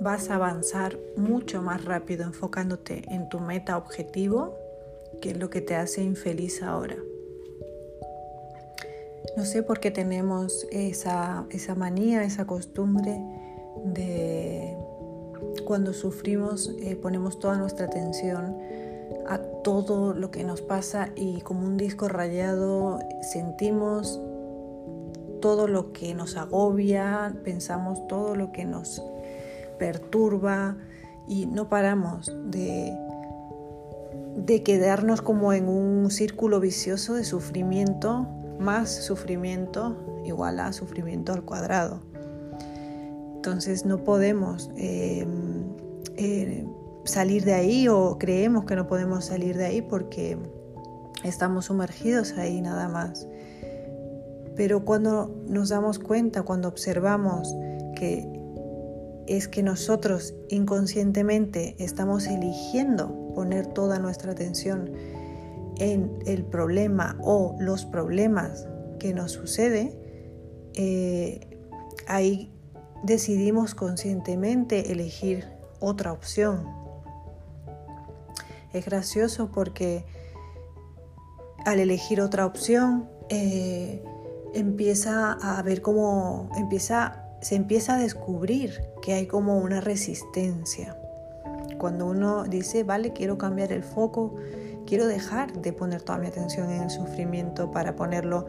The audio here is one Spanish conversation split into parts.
vas a avanzar mucho más rápido enfocándote en tu meta objetivo que en lo que te hace infeliz ahora. No sé por qué tenemos esa, esa manía, esa costumbre de cuando sufrimos eh, ponemos toda nuestra atención a todo lo que nos pasa y como un disco rayado sentimos todo lo que nos agobia, pensamos todo lo que nos perturba y no paramos de, de quedarnos como en un círculo vicioso de sufrimiento, más sufrimiento igual a sufrimiento al cuadrado. Entonces no podemos eh, eh, salir de ahí o creemos que no podemos salir de ahí porque estamos sumergidos ahí nada más. Pero cuando nos damos cuenta, cuando observamos que es que nosotros inconscientemente estamos eligiendo poner toda nuestra atención en el problema o los problemas que nos sucede, eh, ahí decidimos conscientemente elegir otra opción. Es gracioso porque al elegir otra opción eh, empieza a ver cómo empieza, se empieza a descubrir que hay como una resistencia. Cuando uno dice, vale, quiero cambiar el foco, quiero dejar de poner toda mi atención en el sufrimiento para ponerlo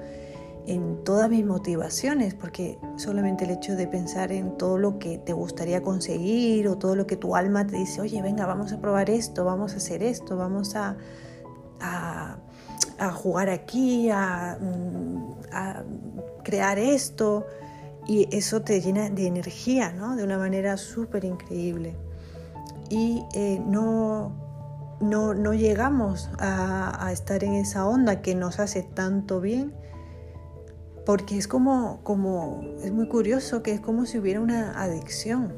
en todas mis motivaciones, porque solamente el hecho de pensar en todo lo que te gustaría conseguir o todo lo que tu alma te dice, oye, venga, vamos a probar esto, vamos a hacer esto, vamos a, a, jugar aquí, a, mm, a, crear esto, y eso te llena de energía, ¿no? De una manera súper increíble. Y eh, no, no, no, llegamos a, estar en esa onda que nos hace tanto bien porque es como, como, es muy curioso que es como si hubiera una adicción.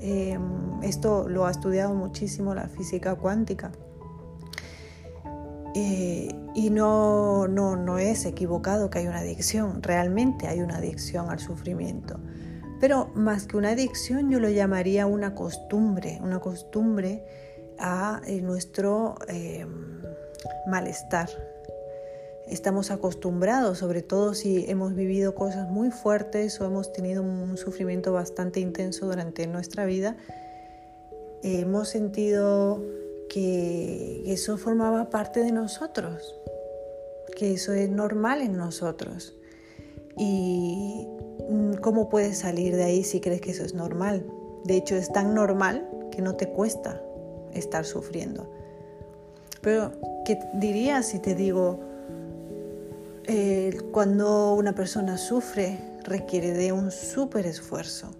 Em, esto lo ha estudiado muchísimo la física cuántica. Y no, no, no es equivocado que hay una adicción, realmente hay una adicción al sufrimiento. Pero más que una adicción yo lo llamaría una costumbre, una costumbre a eh, nuestro em, malestar, estamos acostumbrados, sobre todo si hemos vivido cosas muy fuertes o hemos tenido un sufrimiento bastante intenso durante nuestra vida, hemos sentido que eso formaba parte de nosotros, que eso es normal en nosotros. ¿Y cómo puedes salir de ahí si crees que eso es normal? De hecho, es tan normal que no te cuesta estar sufriendo. Pero, ¿qué dirías si te digo, cuando una persona sufre requiere de un súper esfuerzo.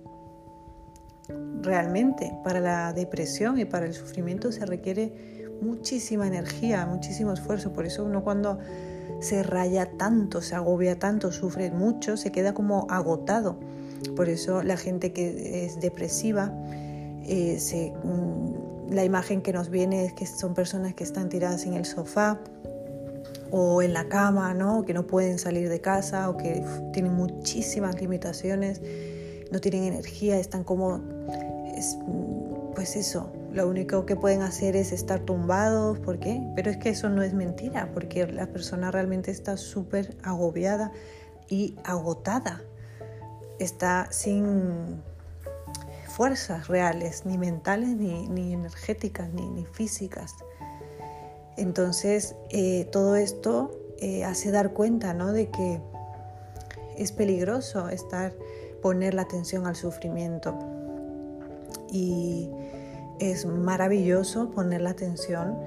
Realmente para la depresión y para el sufrimiento se requiere muchísima energía, muchísimo esfuerzo. Por eso uno cuando se raya tanto, se agobia tanto, sufre mucho, se queda como agotado. Por eso la gente que es depresiva, eh, mm, la imagen que nos viene es que son personas que están tiradas en el sofá, o en la cama, ¿no? que no pueden salir de casa o que tienen muchísimas limitaciones, no tienen energía, están como, pues eso, lo único que pueden hacer es estar tumbados, ¿por qué? Pero es que eso no es mentira, porque la persona realmente está súper agobiada y agotada, está sin fuerzas reales, ni mentales, ni, ni energéticas, ni, ni físicas. Entonces, eh, todo esto eh, hace dar cuenta ¿no? de que es peligroso estar, poner la atención al sufrimiento. Y es maravilloso poner la atención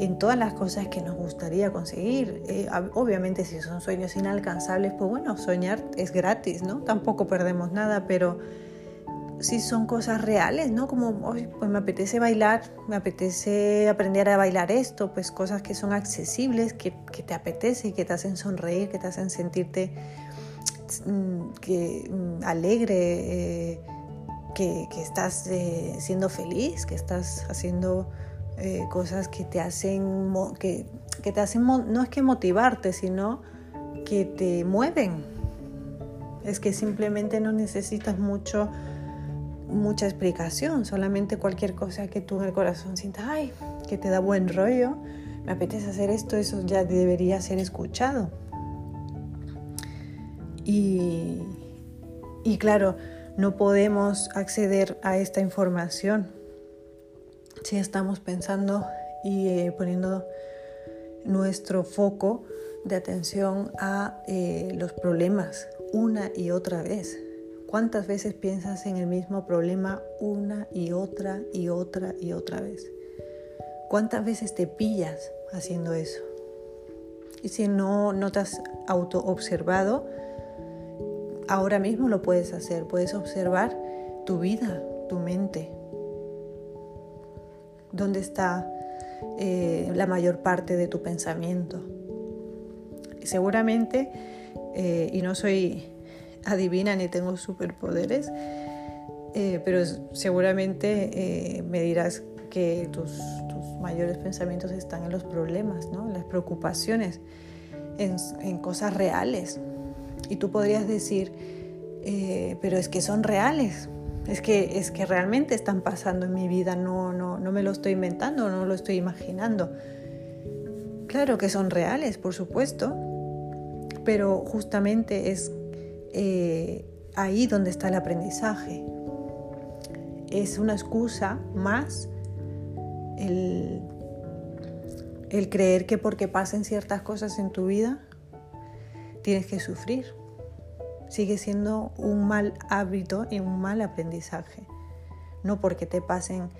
en todas las cosas que nos gustaría conseguir. Eh, obviamente si son sueños inalcanzables, pues bueno, soñar es gratis, ¿no? Tampoco perdemos nada, pero si son cosas reales, ¿no? Como, pues me apetece bailar, me apetece aprender a bailar esto, pues cosas que son accesibles, que, te apetece, que te hacen sonreír, que te hacen sentirte mm, que, mm, alegre, eh, que, estás eh, siendo feliz, que estás haciendo eh, cosas que te hacen, que, que te hacen, no es que motivarte, sino que te mueven. Es que simplemente no necesitas mucho mucha explicación, solamente cualquier cosa que tú en el corazón sientas, ay, que te da buen rollo, me apetece hacer esto, eso ya debería ser escuchado. Y, y claro, no podemos acceder a esta información si estamos pensando y eh, poniendo nuestro foco de atención a eh, los problemas una y otra vez. ¿Cuántas veces piensas en el mismo problema una y otra y otra y otra vez? ¿Cuántas veces te pillas haciendo eso? Y si no, no te has auto observado, ahora mismo lo puedes hacer. Puedes observar tu vida, tu mente. ¿Dónde está eh, la mayor parte de tu pensamiento? Seguramente, eh, y no soy adivina ni tengo superpoderes, eh, pero seguramente me dirás que tus, mayores pensamientos están en los problemas, ¿no? en las preocupaciones, en cosas reales, y tú podrías decir, eh, pero es que son reales, es que, es que realmente están pasando en mi vida, no, no, no me lo estoy inventando, no lo estoy imaginando. Claro que son reales, por supuesto, pero justamente es eh, ahí donde está el aprendizaje. Es una excusa más el, el creer que porque pasen ciertas cosas en tu vida tienes que sufrir. Sigue siendo un mal hábito y un mal aprendizaje. No porque te pasen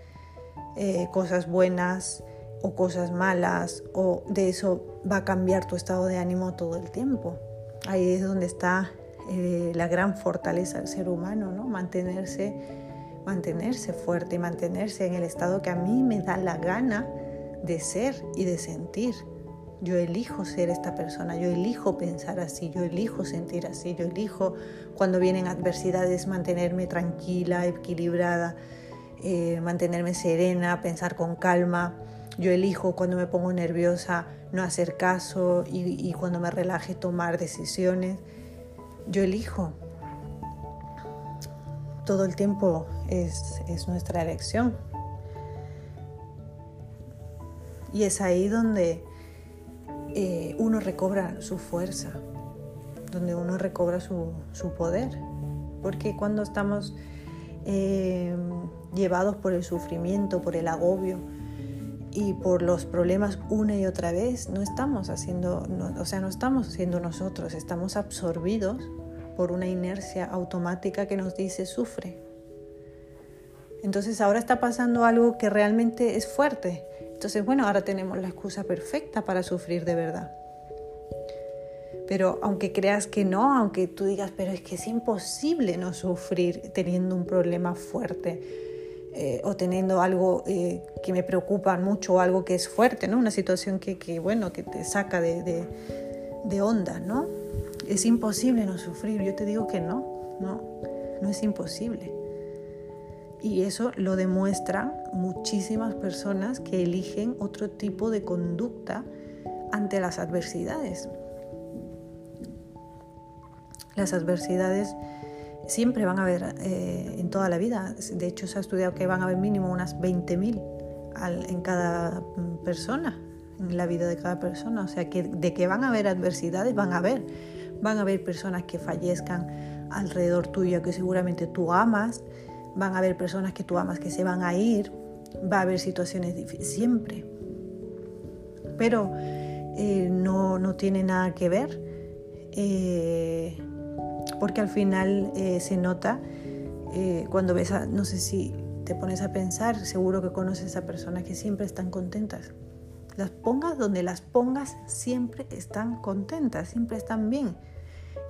eh, cosas buenas o cosas malas o de eso va a cambiar tu estado de ánimo todo el tiempo. Ahí es donde está eh, la gran fortaleza del ser humano, ¿no? Mantenerse, mantenerse fuerte, mantenerse en el estado que a mí me da la gana de ser y de sentir. Yo elijo ser esta persona, yo elijo pensar así, yo elijo sentir así, yo elijo cuando vienen adversidades mantenerme tranquila, equilibrada, eh, mantenerme serena, pensar con calma. Yo elijo cuando me pongo nerviosa no hacer caso y, cuando me relaje tomar decisiones. Yo elijo. Todo el tiempo es, es nuestra elección. Y es ahí donde eh, uno recobra su fuerza, donde uno recobra su, poder. Porque cuando estamos eh, llevados por el sufrimiento, por el agobio y por los problemas una y otra vez, no estamos haciendo, o sea, no estamos siendo nosotros, estamos absorbidos por una inercia automática que nos dice sufre. Entonces ahora está pasando algo que realmente es fuerte, entonces, bueno, ahora tenemos la excusa perfecta para sufrir de verdad. Pero aunque creas que no, aunque tú digas, pero es que es imposible no sufrir teniendo un problema fuerte eh, o teniendo algo eh, que me preocupa mucho o algo que es fuerte, ¿no? Una situación que, bueno, que te saca de, de, de onda, ¿no? Es imposible no sufrir. Yo te digo que no, no, no es imposible. Y eso lo demuestran muchísimas personas que eligen otro tipo de conducta ante las adversidades. Las adversidades siempre van a haber eh, en toda la vida. De hecho, se ha estudiado que van a haber mínimo unas 20.000 en cada persona, en la vida de cada persona. O sea, que de que van a haber adversidades, van a haber. Van a haber personas que fallezcan alrededor tuyo, que seguramente tú amas, van a haber personas que tú amas que se van a ir, va a haber situaciones difíciles, siempre. Pero eh, no, no, tiene nada que ver, eh, porque al final eh, se nota cuando ves a, no sé si te pones a pensar, seguro que conoces a personas que siempre están contentas. Las pongas donde las pongas, siempre están contentas, siempre están bien.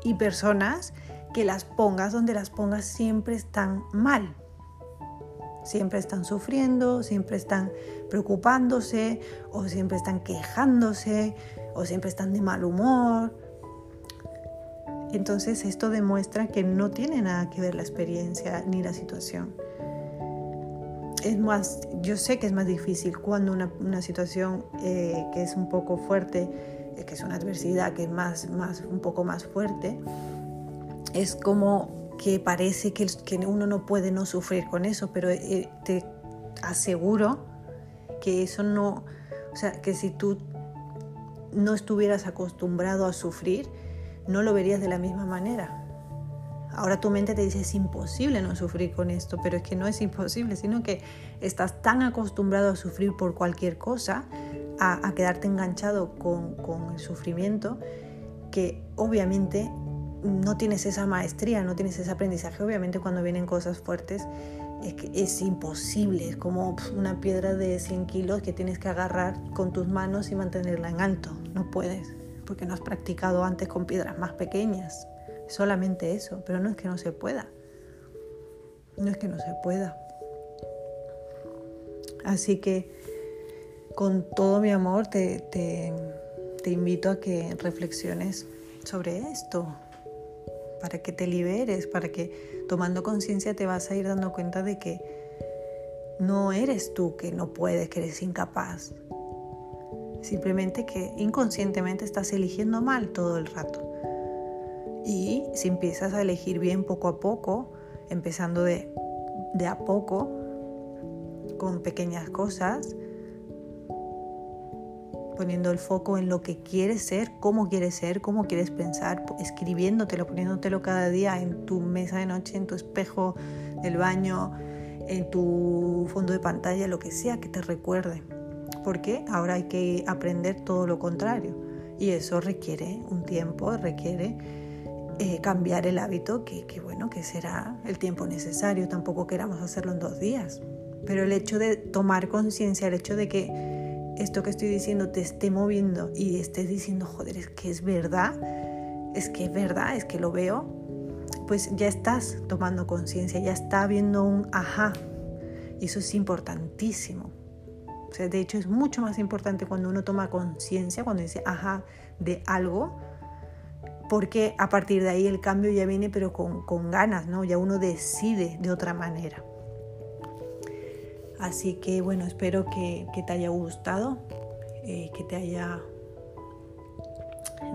Y personas que las pongas donde las pongas siempre están mal. Siempre están sufriendo, siempre están preocupándose o siempre están quejándose o siempre están de mal humor. Entonces esto demuestra que no tiene nada que ver la experiencia ni la situación. Es más, yo sé que es más difícil cuando una, situación eh, que es un poco fuerte, eh, que es una adversidad que es más, más, un poco más fuerte, es como que parece que, uno no puede no sufrir con eso, pero eh, te aseguro que eso no, o sea, que si tú no estuvieras acostumbrado a sufrir, no lo verías de la misma manera. Ahora tu mente te dice es imposible no sufrir con esto, pero es que no es imposible, sino que estás tan acostumbrado a sufrir por cualquier cosa, a, quedarte enganchado con, con, el sufrimiento, que obviamente no tienes esa maestría, no tienes ese aprendizaje. Obviamente cuando vienen cosas fuertes es, que es imposible, es como una piedra de 100 kilos que tienes que agarrar con tus manos y mantenerla en alto. No puedes, porque no has practicado antes con piedras más pequeñas solamente eso, pero no es que no se pueda. No es que no se pueda. Así que con todo mi amor te, te, invito a que reflexiones sobre esto, para que te liberes, para que tomando conciencia te vas a ir dando cuenta de que no eres tú que no puedes, que eres incapaz. Simplemente que inconscientemente estás eligiendo mal todo el rato. Y si empiezas a elegir bien poco a poco, empezando de, de a poco, con pequeñas cosas, poniendo el foco en lo que quieres ser, cómo quieres ser, cómo quieres pensar, escribiéndotelo, poniéndotelo cada día en tu mesa de noche, en tu espejo del baño, en tu fondo de pantalla, lo que sea que te recuerde. Porque ahora hay que aprender todo lo contrario. Y eso requiere un tiempo, requiere eh, cambiar el hábito, que, bueno, que será el tiempo necesario, tampoco queramos hacerlo en dos días. Pero el hecho de tomar conciencia, el hecho de que esto que estoy diciendo te esté moviendo y estés diciendo, joder, es que es verdad, es que es verdad, es que lo veo, pues ya estás tomando conciencia, ya está habiendo un ajá. Y eso es importantísimo. O sea, de hecho es mucho más importante cuando uno toma conciencia, cuando dice ajá de algo, porque a partir de ahí el cambio ya viene pero con, ganas, ¿no? Ya uno decide de otra manera. Así que bueno, espero que, te haya gustado, eh, que te haya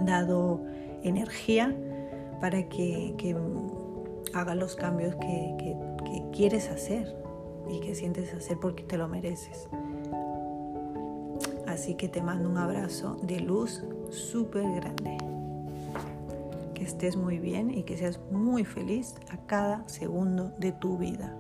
dado energía para que, hagas los cambios que, que quieres hacer y que sientes hacer porque te lo mereces. Así que te mando un abrazo de luz súper grande que estés muy bien y que seas muy feliz a cada segundo de tu vida.